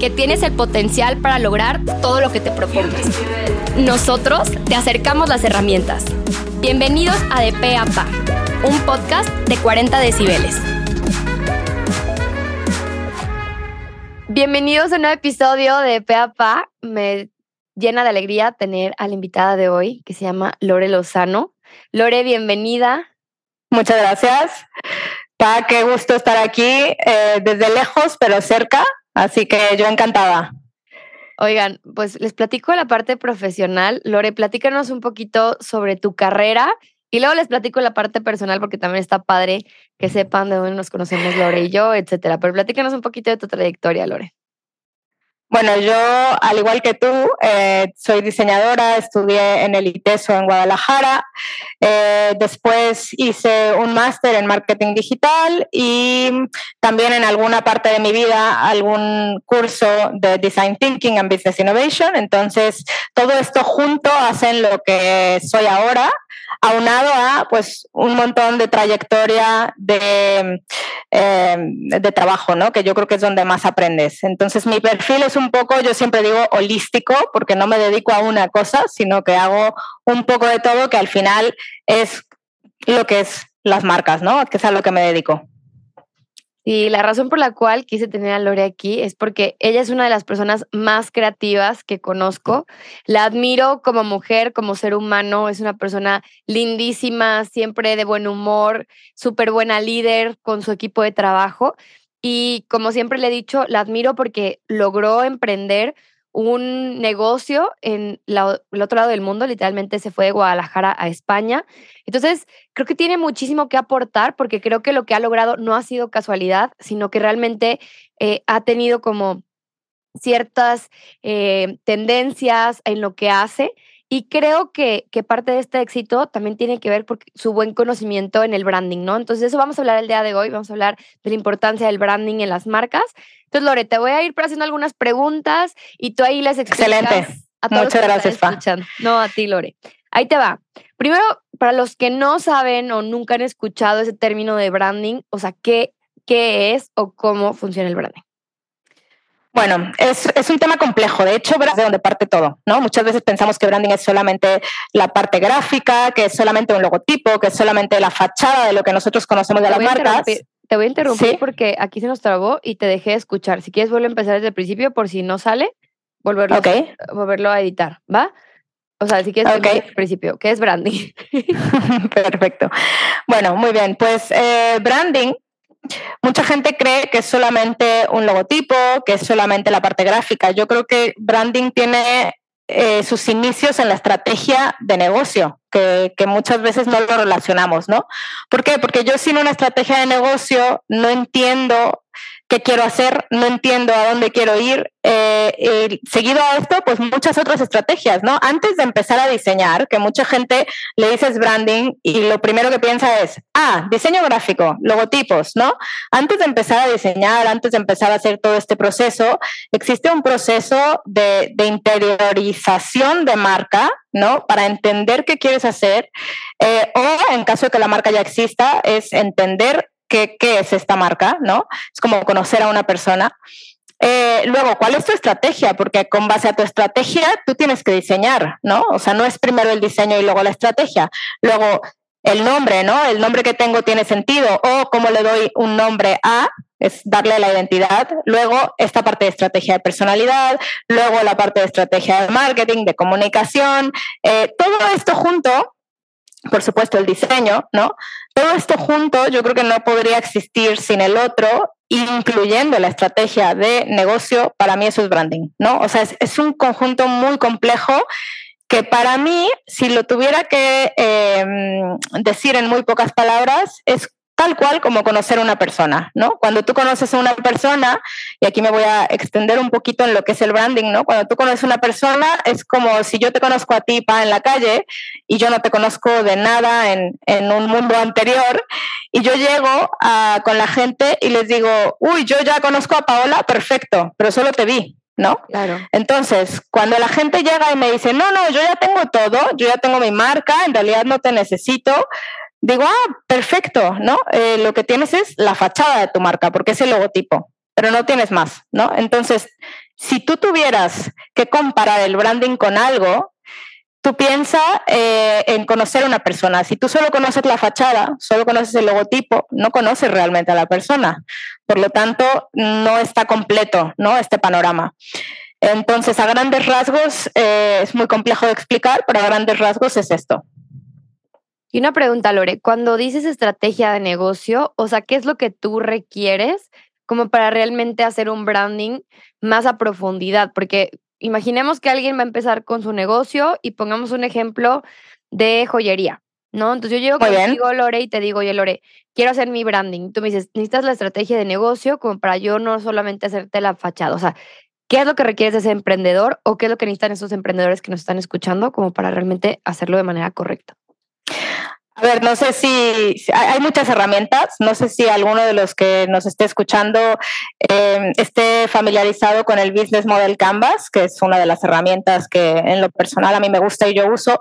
que tienes el potencial para lograr todo lo que te propongas. Nosotros te acercamos las herramientas. Bienvenidos a De Pe a Pa, un podcast de 40 decibeles. Bienvenidos a un nuevo episodio de Pe a Pa. Me llena de alegría tener a la invitada de hoy, que se llama Lore Lozano. Lore, bienvenida. Muchas gracias. Pa, qué gusto estar aquí eh, desde lejos, pero cerca. Así que yo encantada. Oigan, pues les platico la parte profesional. Lore, platícanos un poquito sobre tu carrera y luego les platico la parte personal porque también está padre que sepan de dónde nos conocemos Lore y yo, etcétera. Pero platícanos un poquito de tu trayectoria, Lore. Bueno, yo, al igual que tú, eh, soy diseñadora, estudié en el ITESO en Guadalajara, eh, después hice un máster en marketing digital y también en alguna parte de mi vida algún curso de Design Thinking and Business Innovation. Entonces, todo esto junto hacen lo que soy ahora aunado a pues un montón de trayectoria de, em, de trabajo, ¿no? Que yo creo que es donde más aprendes. Entonces mi perfil es un poco, yo siempre digo holístico, porque no me dedico a una cosa, sino que hago un poco de todo que al final es lo que es las marcas, ¿no? Que es a lo que me dedico. Y la razón por la cual quise tener a Lore aquí es porque ella es una de las personas más creativas que conozco. La admiro como mujer, como ser humano. Es una persona lindísima, siempre de buen humor, súper buena líder con su equipo de trabajo. Y como siempre le he dicho, la admiro porque logró emprender un negocio en el otro lado del mundo, literalmente se fue de Guadalajara a España. Entonces, creo que tiene muchísimo que aportar porque creo que lo que ha logrado no ha sido casualidad, sino que realmente eh, ha tenido como ciertas eh, tendencias en lo que hace y creo que, que, parte de este éxito también tiene que ver por su buen conocimiento en el branding, ¿no? Entonces, eso vamos a hablar el día de hoy, vamos a hablar de la importancia del branding en las marcas. Entonces, Lore, te voy a ir haciendo algunas preguntas y tú ahí les explicas. Excelente. A todos Muchas gracias, Pa. No, a ti, Lore. Ahí te va. Primero, para los que no saben o nunca han escuchado ese término de branding, o sea, ¿qué, qué es o cómo funciona el branding? Bueno, es, es, un tema complejo. De hecho, es de donde parte todo, ¿no? Muchas veces pensamos que branding es solamente la parte gráfica, que es solamente un logotipo, que es solamente la fachada de lo que nosotros conocemos de las marcas. Te voy a interrumpir porque aquí se nos trabó y te dejé escuchar. Si quieres, vuelve a empezar desde el principio por si no sale, volverlo, volverlo a editar, ¿va? O sea, si quieres, okay. desde el principio, ¿qué es branding? Perfecto. Bueno, muy bien. Pues eh, branding Mucha gente cree que es solamente un logotipo, que es solamente la parte gráfica. Yo creo que branding tiene eh, sus inicios en la estrategia de negocio, que, que, muchas veces no lo relacionamos, ¿no? ¿Por qué? Porque yo sin una estrategia de negocio no entiendo qué quiero hacer, no entiendo a dónde quiero ir. Eh, seguido a esto, pues muchas otras estrategias, ¿no? Antes de empezar a diseñar, que mucha gente le dices branding y lo primero que piensa es, ah, diseño gráfico, logotipos, ¿no? Antes de empezar a diseñar, antes de empezar a hacer todo este proceso, existe un proceso de, de interiorización de marca, ¿no? Para entender qué quieres hacer. Eh, o en caso de que la marca ya exista, es entender qué, es esta marca, ¿no? Es como conocer a una persona. Eh, luego, ¿cuál es tu estrategia? Porque con base a tu estrategia tú tienes que diseñar, ¿no? O sea, no es primero el diseño y luego la estrategia. Luego, el nombre, ¿no? El nombre que tengo tiene sentido o cómo le doy un nombre a, es darle la identidad. Luego, esta parte de estrategia de personalidad, luego la parte de estrategia de marketing, de comunicación, eh, todo esto junto por supuesto, el diseño, ¿no? Todo esto junto yo creo que no podría existir sin el otro, incluyendo la estrategia de negocio, para mí eso es branding, ¿no? O sea, es, un conjunto muy complejo que para mí, si lo tuviera que em, decir en muy pocas palabras, es tal cual como conocer a una persona, ¿no? Cuando tú conoces a una persona, y aquí me voy a extender un poquito en lo que es el branding, ¿no? Cuando tú conoces a una persona, es como si yo te conozco a ti, Pa, en la calle, y yo no te conozco de nada en, en un mundo anterior, y yo llego a, con la gente y les digo, uy, yo ya conozco a Paola, perfecto, pero solo te vi, ¿no? Claro. Entonces, cuando la gente llega y me dice, no, no, yo ya tengo todo, yo ya tengo mi marca, en realidad no te necesito, digo, ah, perfecto, ¿no? Eh, lo que tienes es la fachada de tu marca, porque es el logotipo, pero no tienes más, ¿no? Entonces, si tú tuvieras que comparar el branding con algo, tú piensas eh, en conocer a una persona. Si tú solo conoces la fachada, solo conoces el logotipo, no conoces realmente a la persona. Por lo tanto, no está completo, ¿no? Este panorama. Entonces, a grandes rasgos, eh, es muy complejo de explicar, pero a grandes rasgos es esto. Y una pregunta, Lore, cuando dices estrategia de negocio, o sea, ¿qué es lo que tú requieres como para realmente hacer un branding más a profundidad? Porque imaginemos que alguien va a empezar con su negocio y pongamos un ejemplo de joyería, ¿no? Entonces yo llego contigo, Lore, y te digo, oye, Lore, quiero hacer mi branding. Tú me dices, necesitas la estrategia de negocio como para yo no solamente hacerte la fachada. O sea, ¿qué es lo que requieres de ese emprendedor o qué es lo que necesitan esos emprendedores que nos están escuchando como para realmente hacerlo de manera correcta? A ver, no sé si hay muchas herramientas, no sé si alguno de los que nos esté escuchando em, esté familiarizado con el Business Model Canvas, que es una de las herramientas que en lo personal a mí me gusta y yo uso,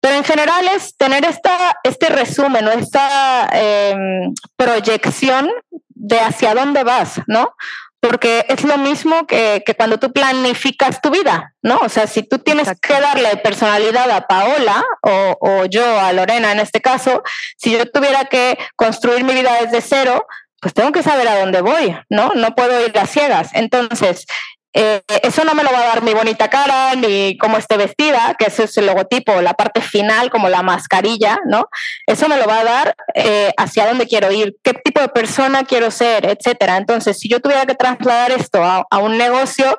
pero en general es tener esta, este resumen o esta em, proyección de hacia dónde vas, ¿no? Porque es lo mismo que, cuando tú planificas tu vida, ¿no? O sea, si tú tienes que darle personalidad a Paola o, o, yo a Lorena en este caso, si yo tuviera que construir mi vida desde cero, pues tengo que saber a dónde voy, ¿no? No puedo ir a ciegas. Entonces, eh, eso no me lo va a dar mi bonita cara ni cómo esté vestida, que ese es el logotipo, la parte final, como la mascarilla, ¿no? Eso me lo va a dar eh, hacia dónde quiero ir, qué tipo de persona quiero ser, etcétera. Entonces, si yo tuviera que trasladar esto a, un negocio,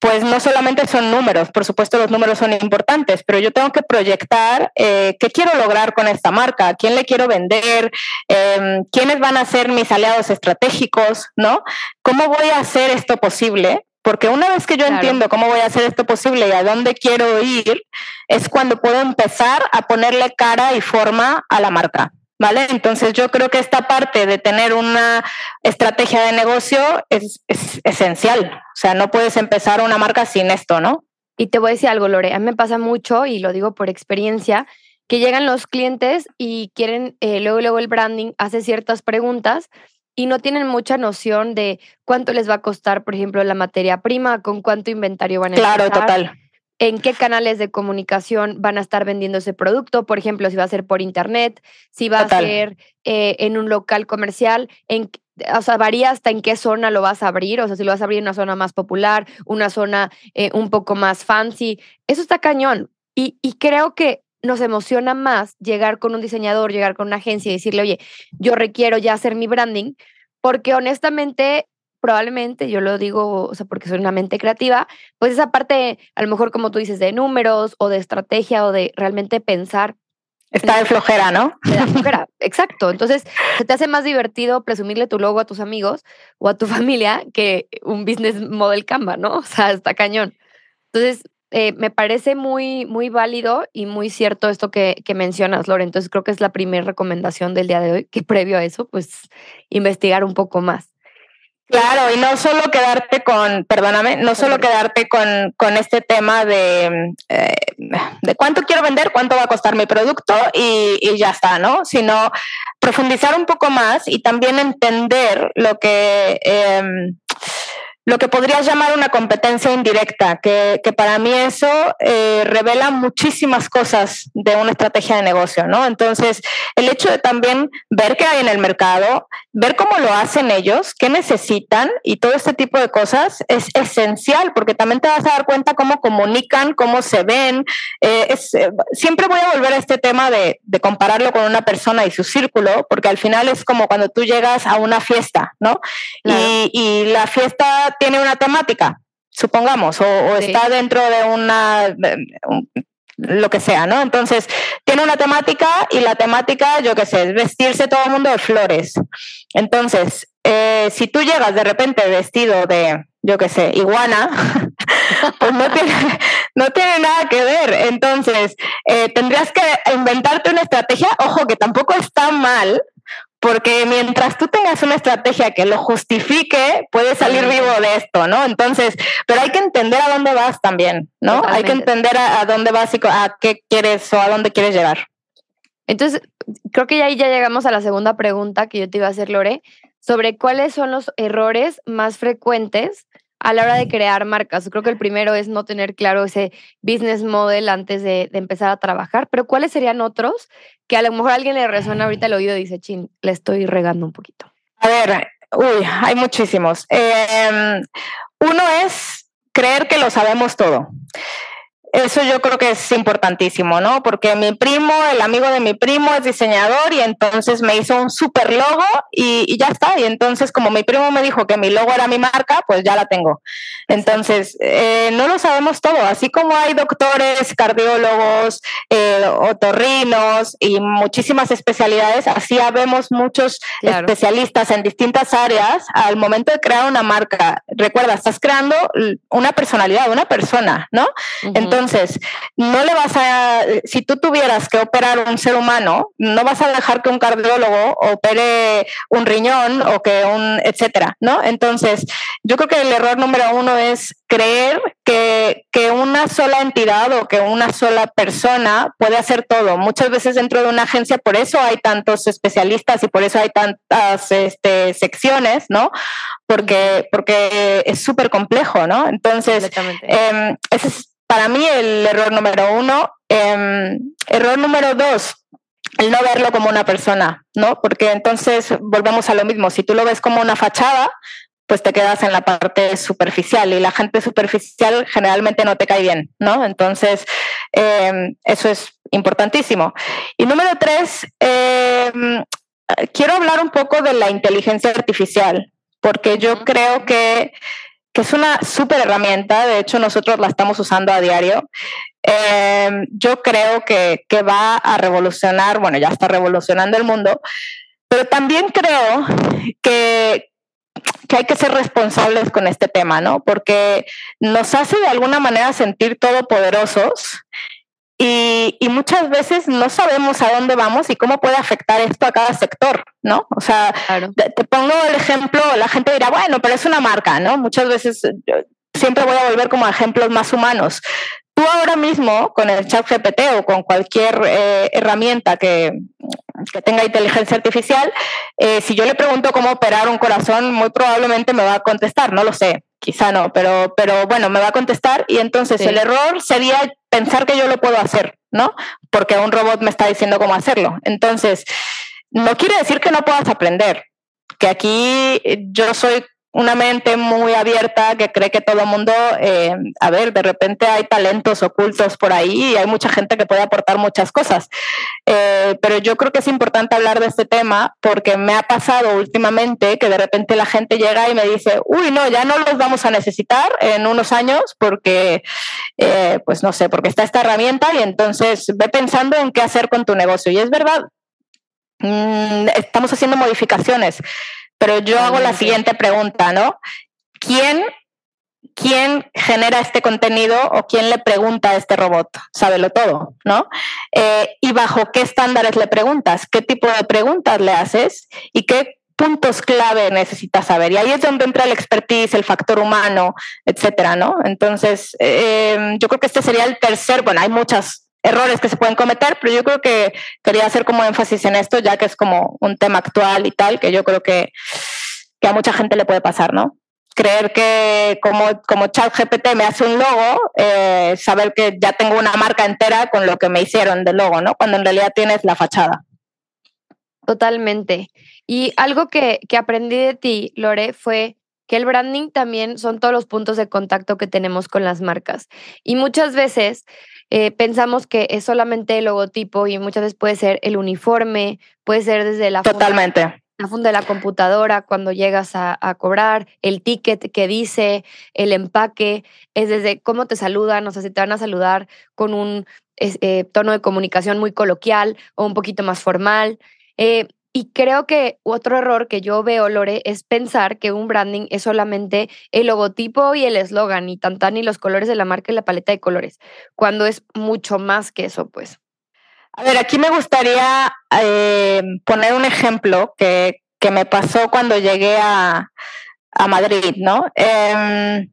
pues no solamente son números, por supuesto los números son importantes, pero yo tengo que proyectar eh, qué quiero lograr con esta marca, quién le quiero vender, em, quiénes van a ser mis aliados estratégicos, ¿no? ¿Cómo voy a hacer esto posible? Porque una vez que yo entiendo cómo voy a hacer esto posible y a dónde quiero ir, es cuando puedo empezar a ponerle cara y forma a la marca. ¿Vale? Entonces yo creo que esta parte de tener una estrategia de negocio es, esencial. O sea, no puedes empezar una marca sin esto, ¿no? Y te voy a decir algo, Lore, a mí me pasa mucho, y lo digo por experiencia, que llegan los clientes y quieren, eh, luego, luego el branding hace ciertas preguntas y no tienen mucha noción de cuánto les va a costar, por ejemplo, la materia prima, con cuánto inventario van a Claro, total. En qué canales de comunicación van a estar vendiendo ese producto, por ejemplo, si va a ser por internet, si va a ser eh, en un local comercial, en, o sea, varía hasta en qué zona lo vas a abrir, o sea, si lo vas a abrir en una zona más popular, una zona eh, un poco más fancy, eso está cañón. Y, y creo que nos emociona más llegar con un diseñador, llegar con una agencia y decirle, oye, yo requiero ya hacer mi branding, porque honestamente, probablemente, yo lo digo, o sea, porque soy una mente creativa, pues esa parte, a lo mejor como tú dices, de números o de estrategia o de realmente pensar. Está de flojera, ¿no? De flojera, exacto. Entonces, se te hace más divertido presumirle tu logo a tus amigos o a tu familia que un business model Canva, ¿no? O sea, está cañón. Entonces, eh, me parece muy, muy válido y muy cierto esto que, que mencionas, Lore. Entonces creo que es la primera recomendación del día de hoy, que previo a eso, pues investigar un poco más. Claro, y no solo quedarte con, perdóname, no solo quedarte con, con este tema de, eh, de cuánto quiero vender, cuánto va a costar mi producto y, y, ya está, ¿no? Sino profundizar un poco más y también entender lo que... Eh, lo que podrías llamar una competencia indirecta, que, para mí eso eh, revela muchísimas cosas de una estrategia de negocio, ¿no? Entonces, el hecho de también ver qué hay en el mercado, ver cómo lo hacen ellos, qué necesitan y todo este tipo de cosas es esencial, porque también te vas a dar cuenta cómo comunican, cómo se ven. Eh, eh, siempre voy a volver a este tema de, de compararlo con una persona y su círculo, porque al final es como cuando tú llegas a una fiesta, ¿no? Y, y la fiesta tiene una temática, supongamos, o, está dentro de una, lo que sea, ¿no? Entonces, tiene una temática y la temática, yo qué sé, es vestirse todo el mundo de flores. Entonces, eh, si tú llegas de repente vestido de, yo qué sé, iguana, pues no tiene, no tiene nada que ver. Entonces, eh, tendrías que inventarte una estrategia, ojo, que tampoco está mal, porque mientras tú tengas una estrategia que lo justifique, puedes salir vivo de esto, ¿no? Entonces, pero hay que entender a dónde vas también, ¿no? Hay que entender a, dónde vas y a qué quieres o a dónde quieres llegar. Entonces, creo que ya ahí ya llegamos a la segunda pregunta que yo te iba a hacer, Lore, sobre cuáles son los errores más frecuentes a la hora de crear marcas. Creo que el primero es no tener claro ese business model antes de, empezar a trabajar, pero ¿cuáles serían otros que a lo mejor alguien le resuena ahorita el oído y dice, chin, le estoy regando un poquito? A ver, uy, hay muchísimos. Em, uno es creer que lo sabemos todo. Eso yo creo que es importantísimo, ¿no? Porque mi primo, el amigo de mi primo es diseñador y entonces me hizo un super logo y, ya está. Y entonces como mi primo me dijo que mi logo era mi marca, pues ya la tengo. Entonces, eh, no lo sabemos todo. Así como hay doctores, cardiólogos, eh, otorrinos y muchísimas especialidades, así habemos muchos especialistas en distintas áreas al momento de crear una marca. Recuerda, estás creando una personalidad, una persona, ¿no? Entonces, entonces, no le vas a, si tú tuvieras que operar un ser humano, no vas a dejar que un cardiólogo opere un riñón o que un, etcétera, ¿no? Entonces, yo creo que el error número uno es creer que, que una sola entidad o que una sola persona puede hacer todo. Muchas veces dentro de una agencia, por eso hay tantos especialistas y por eso hay tantas este, secciones, ¿no? Porque, porque es súper complejo, ¿no? Entonces, eh, ese es para mí el error número uno. Em, error número dos, el no verlo como una persona, ¿no? Porque entonces volvemos a lo mismo. Si tú lo ves como una fachada, pues te quedas en la parte superficial y la gente superficial generalmente no te cae bien, ¿no? Entonces, em, eso es importantísimo. Y número tres, em, quiero hablar un poco de la inteligencia artificial, porque yo creo que que es una súper herramienta, de hecho nosotros la estamos usando a diario. Em, yo creo que, que va a revolucionar, bueno, ya está revolucionando el mundo, pero también creo que, que hay que ser responsables con este tema, ¿no? Porque nos hace de alguna manera sentir todopoderosos y, y, muchas veces no sabemos a dónde vamos y cómo puede afectar esto a cada sector, ¿no? O sea, te, pongo el ejemplo, la gente dirá, bueno, pero es una marca, ¿no? Muchas veces siempre voy a volver como ejemplos más humanos. Tú ahora mismo con el chat GPT o con cualquier eh, herramienta que, que, tenga inteligencia artificial, eh, si yo le pregunto cómo operar un corazón, muy probablemente me va a contestar, no lo sé, quizá no, pero, pero bueno, me va a contestar y entonces el error sería pensar que yo lo puedo hacer, ¿no? Porque un robot me está diciendo cómo hacerlo. Entonces, no quiere decir que no puedas aprender, que aquí yo soy una mente muy abierta que cree que todo el mundo, eh, a ver, de repente hay talentos ocultos por ahí y hay mucha gente que puede aportar muchas cosas. Eh, pero yo creo que es importante hablar de este tema porque me ha pasado últimamente que de repente la gente llega y me dice, uy, no, ya no los vamos a necesitar en unos años porque, eh, pues no sé, porque está esta herramienta y entonces ve pensando en qué hacer con tu negocio. Y es verdad, mm, estamos haciendo modificaciones pero yo hago la siguiente pregunta, ¿no? ¿Quién, quién genera este contenido o quién le pregunta a este robot? Sábelo todo, ¿no? Eh, y bajo qué estándares le preguntas, qué tipo de preguntas le haces y qué puntos clave necesitas saber. Y ahí es donde entra el expertise, el factor humano, etcétera, ¿no? Entonces, eh, yo creo que este sería el tercer, bueno, hay muchas errores que se pueden cometer, pero yo creo que quería hacer como énfasis en esto, ya que es como un tema actual y tal, que yo creo que, que a mucha gente le puede pasar, ¿no? Creer que como, como ChatGPT me hace un logo, eh, saber que ya tengo una marca entera con lo que me hicieron de logo, ¿no? Cuando en realidad tienes la fachada. Totalmente. Y algo que, que aprendí de ti, Lore, fue que el branding también son todos los puntos de contacto que tenemos con las marcas. Y muchas veces eh, pensamos que es solamente el logotipo y muchas veces puede ser el uniforme, puede ser desde la Totalmente. Funda, la funda de la computadora cuando llegas a, cobrar, el ticket que dice, el empaque, es desde cómo te saludan, o sea, si te van a saludar con un eh, tono de comunicación muy coloquial o un poquito más formal. Eh, y creo que otro error que yo veo, Lore, es pensar que un branding es solamente el logotipo y el eslogan, y tan y los colores de la marca y la paleta de colores, cuando es mucho más que eso, pues. A ver, aquí me gustaría eh, poner un ejemplo que, que, me pasó cuando llegué a, a Madrid, ¿no? Em,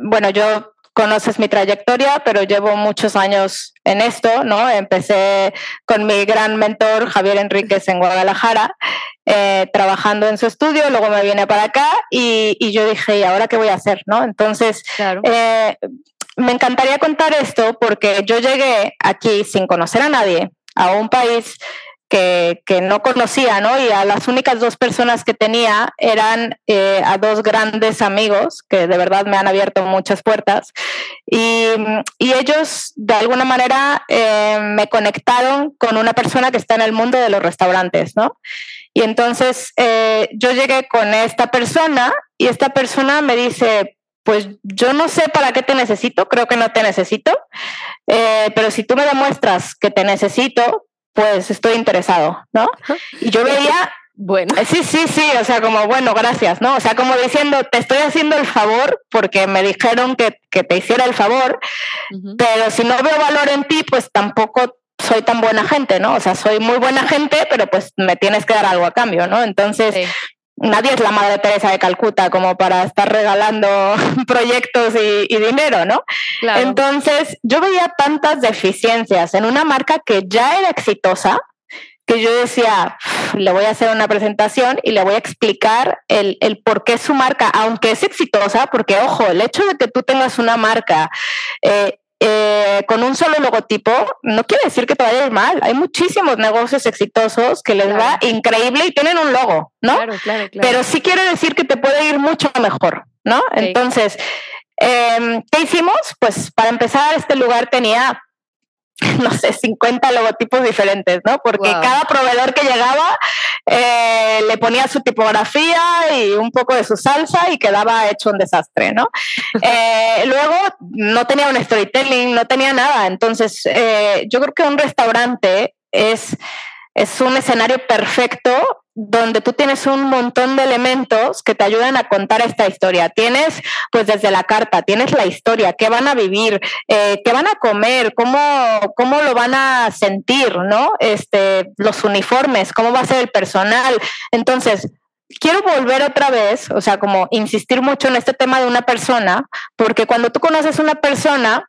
bueno, yo conoces mi trayectoria, pero llevo muchos años en esto, ¿no? Empecé con mi gran mentor Javier Enríquez en Guadalajara, eh, trabajando en su estudio, luego me vine para acá y, yo dije, ¿y ahora qué voy a hacer? ¿no? Entonces, eh, me encantaría contar esto porque yo llegué aquí sin conocer a nadie, a un país que, no conocía, ¿no? Y a las únicas dos personas que tenía eran eh, a dos grandes amigos que de verdad me han abierto muchas puertas. Y, ellos, de alguna manera, eh, me conectaron con una persona que está en el mundo de los restaurantes, ¿no? Y entonces eh, yo llegué con esta persona y esta persona me dice, pues yo no sé para qué te necesito, creo que no te necesito, pero si tú me demuestras que te necesito, pues estoy interesado, ¿no? Y yo veía, bueno, eh, sí, sí, sí, o sea, como, bueno, gracias, ¿no? O sea, como diciendo, te estoy haciendo el favor porque me dijeron que, te hiciera el favor, pero si no veo valor en ti, pues tampoco soy tan buena gente, ¿no? O sea, soy muy buena gente, pero pues me tienes que dar algo a cambio, ¿no? Entonces, nadie es la Madre Teresa de Calcuta como para estar regalando proyectos y, dinero, ¿no? Entonces, yo veía tantas deficiencias en una marca que ya era exitosa que yo decía, le voy a hacer una presentación y le voy a explicar el, el por qué su marca, aunque es exitosa, porque ojo, el hecho de que tú tengas una marca eh, eh, con un solo logotipo, no quiere decir que te vaya a ir mal. Hay muchísimos negocios exitosos que les va increíble y tienen un logo, ¿no? Claro, claro, Pero sí quiere decir que te puede ir mucho mejor, ¿no? Entonces, em, ¿qué hicimos? Pues para empezar, este lugar tenía no sé, 50 logotipos diferentes, ¿no? Porque cada proveedor que llegaba eh, le ponía su tipografía y un poco de su salsa y quedaba hecho un desastre, ¿no? Eh, luego no tenía un storytelling, no tenía nada. Entonces, eh, yo creo que un restaurante es, es un escenario perfecto donde tú tienes un montón de elementos que te ayudan a contar esta historia. Tienes, pues desde la carta, tienes la historia, qué van a vivir, eh, qué van a comer, cómo, cómo lo van a sentir, ¿no? Este, los uniformes, cómo va a ser el personal. Entonces, quiero volver otra vez, o sea, como insistir mucho en este tema de una persona, porque cuando tú conoces una persona,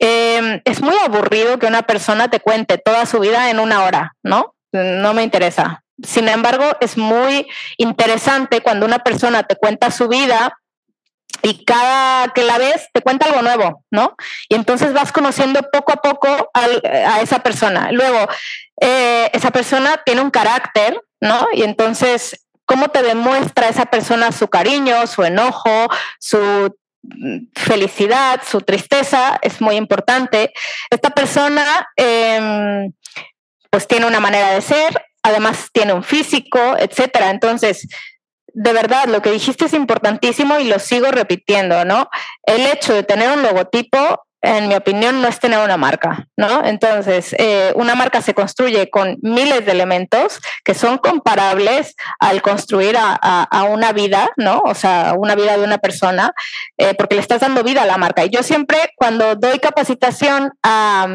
em, es muy aburrido que una persona te cuente toda su vida en una hora, ¿no? No me interesa. Sin embargo, es muy interesante cuando una persona te cuenta su vida y cada que la ves te cuenta algo nuevo, ¿no? Y entonces vas conociendo poco a poco a esa persona. Luego, eh, esa persona tiene un carácter, ¿no? Y entonces, ¿cómo te demuestra esa persona su cariño, su enojo, su felicidad, su tristeza? Es muy importante. Esta persona... Em, pues tiene una manera de ser, además tiene un físico, etcétera. Entonces, de verdad, lo que dijiste es importantísimo y lo sigo repitiendo, ¿no? El hecho de tener un logotipo en mi opinión, no es tener una marca, ¿no? Entonces, eh, una marca se construye con miles de elementos que son comparables al construir a, una vida, ¿no? O sea, una vida de una persona, eh, porque le estás dando vida a la marca. Y yo siempre, cuando doy capacitación a,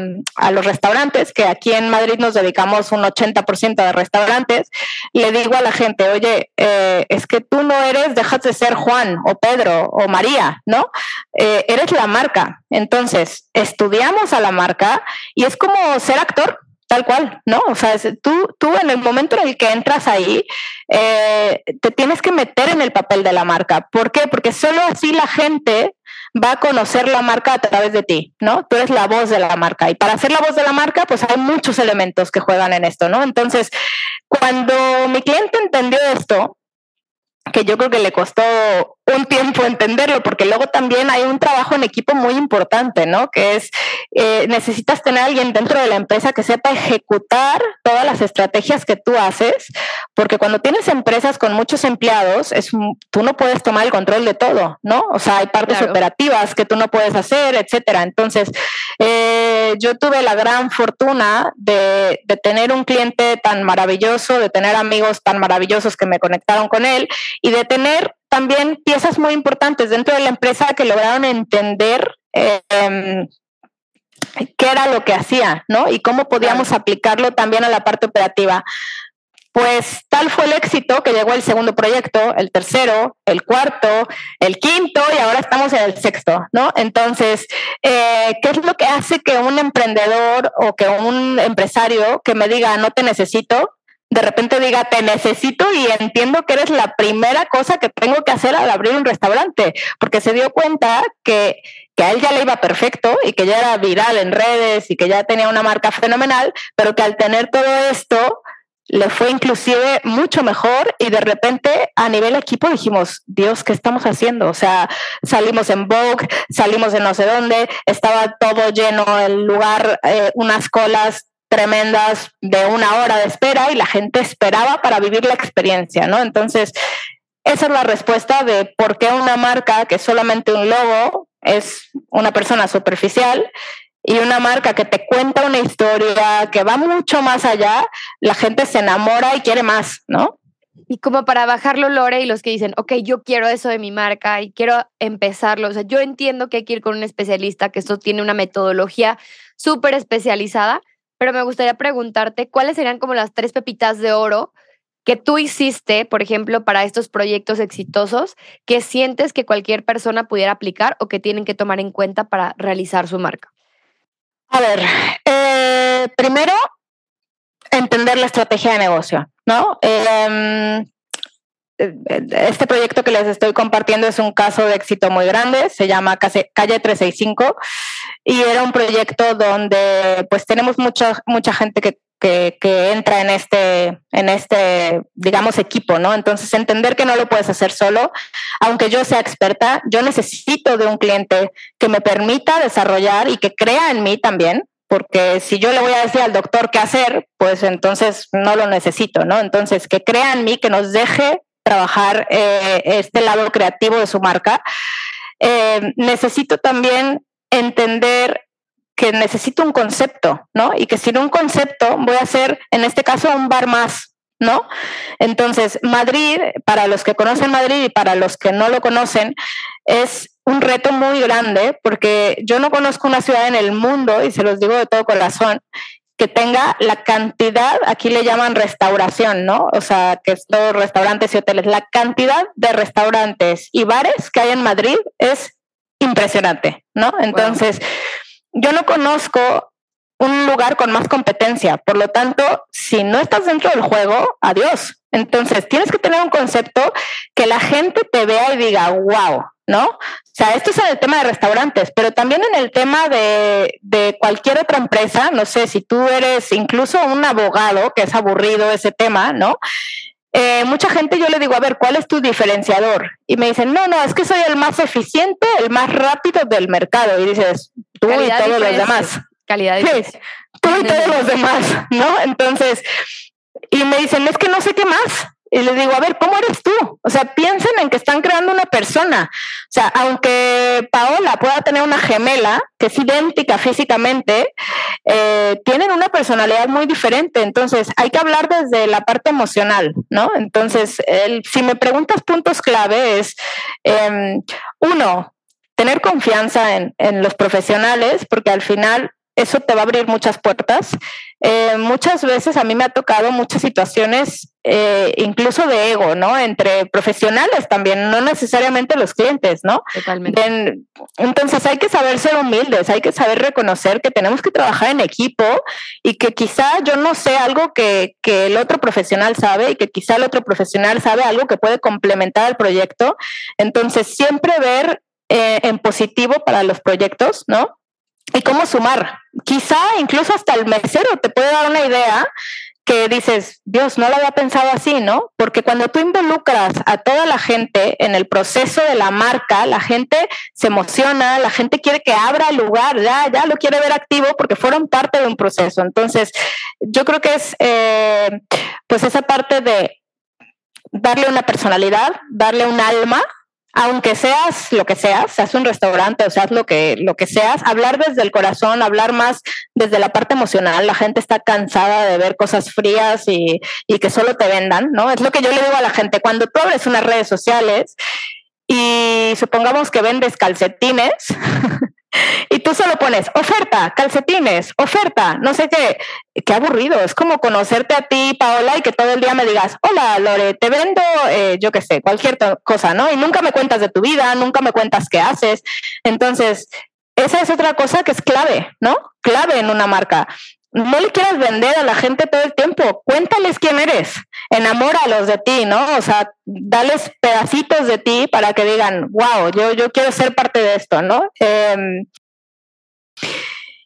los restaurantes, que aquí en Madrid nos dedicamos un 80% de restaurantes, le digo a la gente, oye, eh, es que tú no eres, dejas de ser Juan o Pedro o María, ¿no? eres la marca. Entonces, estudiamos a la marca y es como ser actor, tal cual, ¿no? O sea, tú, tú en el momento en el que entras ahí, eh, te tienes que meter en el papel de la marca. ¿Por qué? Porque solo así la gente va a conocer la marca a través de ti, ¿no? Tú eres la voz de la marca. Y para ser la voz de la marca, pues hay muchos elementos que juegan en esto, ¿no? Entonces, cuando mi cliente entendió esto, que yo creo que le costó un tiempo entenderlo, porque luego también hay un trabajo en equipo muy importante, ¿no? Que es, eh, necesitas tener a alguien dentro de la empresa que sepa ejecutar todas las estrategias que tú haces, porque cuando tienes empresas con muchos empleados, es, tú no puedes tomar el control de todo, ¿no? O sea, hay partes operativas que tú no puedes hacer, etcétera. Entonces, eh, yo tuve la gran fortuna de, de tener un cliente tan maravilloso, de tener amigos tan maravillosos que me conectaron con él y de tener también piezas muy importantes dentro de la empresa que lograron entender em, qué era lo que hacía, ¿no? Y cómo podíamos aplicarlo también a la parte operativa. Pues tal fue el éxito que llegó el segundo proyecto, el tercero, el cuarto, el quinto y ahora estamos en el sexto, ¿no? Entonces, eh, ¿qué es lo que hace que un emprendedor o que un empresario que me diga no te necesito, de repente diga, te necesito y entiendo que eres la primera cosa que tengo que hacer al abrir un restaurante, porque se dio cuenta que, que a él ya le iba perfecto y que ya era viral en redes y que ya tenía una marca fenomenal, pero que al tener todo esto le fue inclusive mucho mejor y de repente a nivel equipo dijimos, Dios, ¿qué estamos haciendo? O sea, salimos en Vogue, salimos en no sé dónde, estaba todo lleno el lugar, eh, unas colas tremendas de una hora de espera y la gente esperaba para vivir la experiencia, ¿no? Entonces, esa es la respuesta de por qué una marca que solamente un logo es una persona superficial y una marca que te cuenta una historia que va mucho más allá, la gente se enamora y quiere más, ¿no? Y como para bajarlo, Lore, y los que dicen, ok, yo quiero eso de mi marca y quiero empezarlo. O sea, yo entiendo que hay que ir con un especialista, que esto tiene una metodología súper especializada, pero me gustaría preguntarte cuáles serían como las tres pepitas de oro que tú hiciste, por ejemplo, para estos proyectos exitosos, que sientes que cualquier persona pudiera aplicar o que tienen que tomar en cuenta para realizar su marca. A ver, eh, primero, entender la estrategia de negocio, ¿no? Em, este proyecto que les estoy compartiendo es un caso de éxito muy grande, se llama Calle 365 y era un proyecto donde pues tenemos mucha, mucha gente que, que, entra en este, en este, digamos, equipo, ¿no? Entonces, entender que no lo puedes hacer solo, aunque yo sea experta, yo necesito de un cliente que me permita desarrollar y que crea en mí también, porque si yo le voy a decir al doctor qué hacer, pues entonces no lo necesito, ¿no? Entonces, que crea en mí, que nos deje trabajar eh, este lado creativo de su marca. Eh, necesito también entender que necesito un concepto, ¿no? Y que sin un concepto voy a hacer, en este caso, un bar más, ¿no? Entonces, Madrid, para los que conocen Madrid y para los que no lo conocen, es un reto muy grande porque yo no conozco una ciudad en el mundo, y se los digo de todo corazón, que tenga la cantidad, aquí le llaman restauración, ¿no? O sea, que es todo restaurantes y hoteles. La cantidad de restaurantes y bares que hay en Madrid es impresionante, ¿no? Entonces, yo no conozco un lugar con más competencia. Por lo tanto, si no estás dentro del juego, adiós. Entonces, tienes que tener un concepto que la gente te vea y diga, wow, ¿no? O sea, esto es en el tema de restaurantes, pero también en el tema de, de, cualquier otra empresa, no sé, si tú eres incluso un abogado, que es aburrido ese tema, ¿no? Eh, mucha gente yo le digo, a ver, ¿cuál es tu diferenciador? Y me dicen, no, no, es que soy el más eficiente, el más rápido del mercado. Y dices, tú y todos los demás. Calidad sí, tú y todos los demás, ¿no? Entonces, y me dicen, es que no sé qué más. Y les digo, a ver, ¿cómo eres tú? O sea, piensen en que están creando una persona. O sea, aunque Paola pueda tener una gemela que es idéntica físicamente, eh, tienen una personalidad muy diferente. Entonces, hay que hablar desde la parte emocional, ¿no? Entonces, si me preguntas puntos clave es, em, uno, tener confianza en, los profesionales, porque al final eso te va a abrir muchas puertas. Eh, muchas veces a mí me ha tocado muchas situaciones, eh, incluso de ego, ¿no? Entre profesionales también, no necesariamente los clientes, ¿no? Totalmente. entonces hay que saber ser humildes, hay que saber reconocer que tenemos que trabajar en equipo y que quizá yo no sé algo que, que el otro profesional sabe y que quizá el otro profesional sabe algo que puede complementar el proyecto. Entonces siempre ver eh, en positivo para los proyectos, ¿no? y cómo sumar. Quizá incluso hasta el mesero te puede dar una idea que dices, Dios, no lo había pensado así, ¿no? Porque cuando tú involucras a toda la gente en el proceso de la marca, la gente se emociona, la gente quiere que abra el lugar, ya, ya lo quiere ver activo porque fueron parte de un proceso. Entonces, yo creo que es eh, pues esa parte de darle una personalidad, darle un alma aunque seas lo que seas, seas un restaurante o seas lo que, lo que seas, hablar desde el corazón, hablar más desde la parte emocional. La gente está cansada de ver cosas frías y, y que solo te vendan, ¿no? Es lo que yo le digo a la gente. Cuando tú abres unas redes sociales y supongamos que vendes calcetines, y tú solo pones oferta, calcetines, oferta, no sé qué. Qué aburrido. Es como conocerte a ti, Paola, y que todo el día me digas, hola, Lore, te vendo, eh, yo qué sé, cualquier cosa, ¿no? Y nunca me cuentas de tu vida, nunca me cuentas qué haces. Entonces, esa es otra cosa que es clave, ¿no? Clave en una marca no le quieras vender a la gente todo el tiempo, cuéntales quién eres, enamóralos de ti, ¿no? O sea, dales pedacitos de ti para que digan, wow, yo, yo quiero ser parte de esto, ¿no? Em,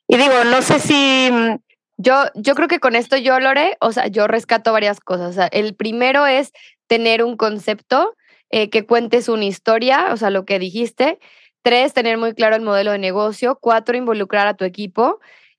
y digo, no sé si... Yo, yo creo que con esto yo, Lore, o sea, yo rescato varias cosas. O sea, el primero es tener un concepto eh, que cuentes una historia, o sea, lo que dijiste. Tres, tener muy claro el modelo de negocio. Cuatro, involucrar a tu equipo.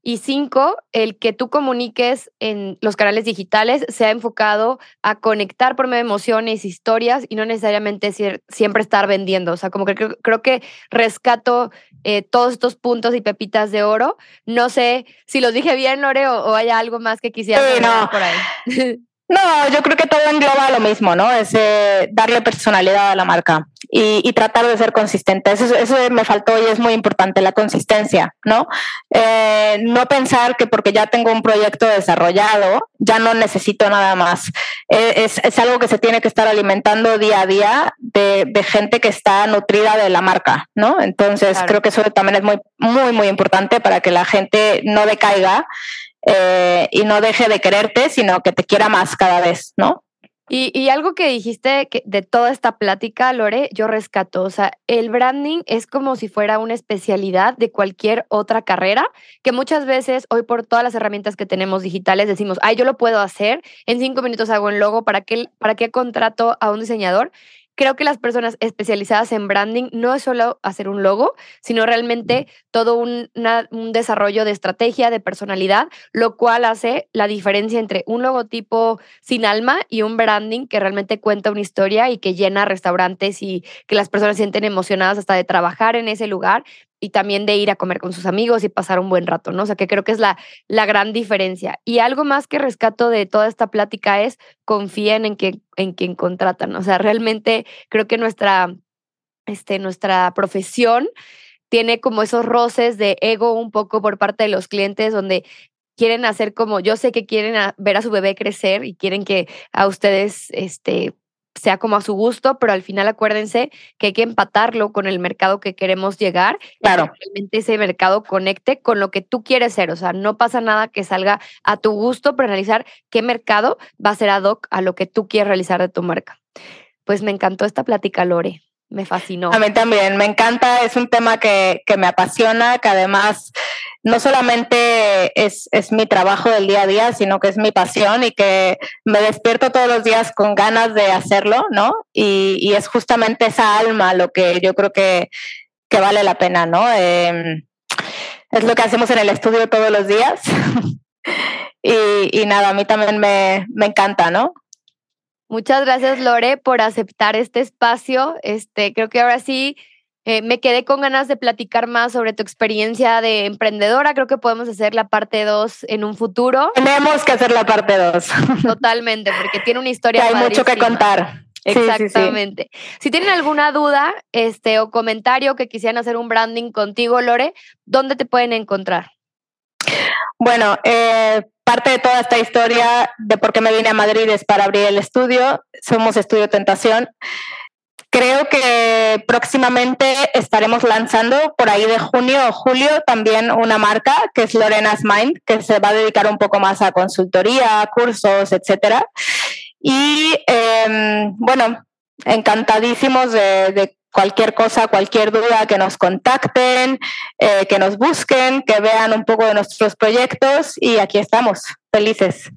Y cinco, el que tú comuniques en los canales digitales sea enfocado a conectar por medio de emociones, historias y no necesariamente siempre estar vendiendo. O sea, como que creo, que rescato eh, todos estos puntos y pepitas de oro. No sé si los dije bien, Lore, o, hay algo más que quisiera sí, por ahí. No, yo creo que todo engloba lo mismo, ¿no? Es eh, darle personalidad a la marca y, tratar de ser consistente. Eso, eso, me faltó y es muy importante, la consistencia, ¿no? Eh, no pensar que porque ya tengo un proyecto desarrollado, ya no necesito nada más. Eh, es, es, algo que se tiene que estar alimentando día a día de, de gente que está nutrida de la marca, ¿no? Entonces, creo que eso también es muy, muy, muy importante para que la gente no decaiga eh, y no deje de quererte, sino que te quiera más cada vez, ¿no? Y, algo que dijiste que de toda esta plática, Lore, yo rescato, o sea, el branding es como si fuera una especialidad de cualquier otra carrera, que muchas veces hoy por todas las herramientas que tenemos digitales decimos, ay, yo lo puedo hacer, en cinco minutos hago un logo, ¿para qué, para qué contrato a un diseñador? Creo que las personas especializadas en branding no es solo hacer un logo, sino realmente todo un, desarrollo de estrategia, de personalidad, lo cual hace la diferencia entre un logotipo sin alma y un branding que realmente cuenta una historia y que llena restaurantes y que las personas sienten emocionadas hasta de trabajar en ese lugar y también de ir a comer con sus amigos y pasar un buen rato, ¿no? O sea, que creo que es la, la gran diferencia. Y algo más que rescato de toda esta plática es confíen en, que, en quien contratan. O sea, realmente creo que nuestra, este, nuestra profesión tiene como esos roces de ego un poco por parte de los clientes donde quieren hacer como, yo sé que quieren ver a su bebé crecer y quieren que a ustedes, este, sea como a su gusto, pero al final acuérdense que hay que empatarlo con el mercado que queremos llegar. Claro. que realmente ese mercado conecte con lo que tú quieres ser. O sea, no pasa nada que salga a tu gusto, pero analizar qué mercado va a ser ad hoc a lo que tú quieres realizar de tu marca. Pues me encantó esta plática, Lore. Me fascinó. A mí también, me encanta, es un tema que, que me apasiona, que además no solamente es, es, mi trabajo del día a día, sino que es mi pasión y que me despierto todos los días con ganas de hacerlo, ¿no? Y, y es justamente esa alma lo que yo creo que, que vale la pena, ¿no? Em, es lo que hacemos en el estudio todos los días. y, y, nada, a mí también me, me encanta, ¿no? Muchas gracias, Lore, por aceptar este espacio. Este, creo que ahora sí eh, me quedé con ganas de platicar más sobre tu experiencia de emprendedora. Creo que podemos hacer la parte 2 en un futuro. Tenemos que hacer la parte 2. Totalmente, porque tiene una historia. hay mucho que contar. Exactamente. Si tienen alguna duda este, o comentario que quisieran hacer un branding contigo, Lore, ¿dónde te pueden encontrar? Bueno, eh, parte de toda esta historia de por qué me vine a Madrid es para abrir el estudio. Somos Estudio Tentación. Creo que próximamente estaremos lanzando por ahí de junio o julio también una marca que es Lorena's Mind, que se va a dedicar un poco más a consultoría, cursos, etcétera. Y em, bueno, encantadísimos de, cualquier cosa, cualquier duda, que nos contacten, eh, que nos busquen, que vean un poco de nuestros proyectos y aquí estamos, felices.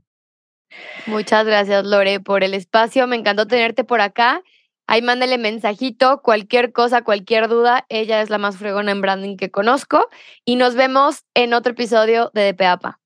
Muchas gracias, Lore, por el espacio. Me encantó tenerte por acá. Ahí mándele mensajito, cualquier cosa, cualquier duda. Ella es la más fregona en branding que conozco. Y nos vemos en otro episodio de DPAPA.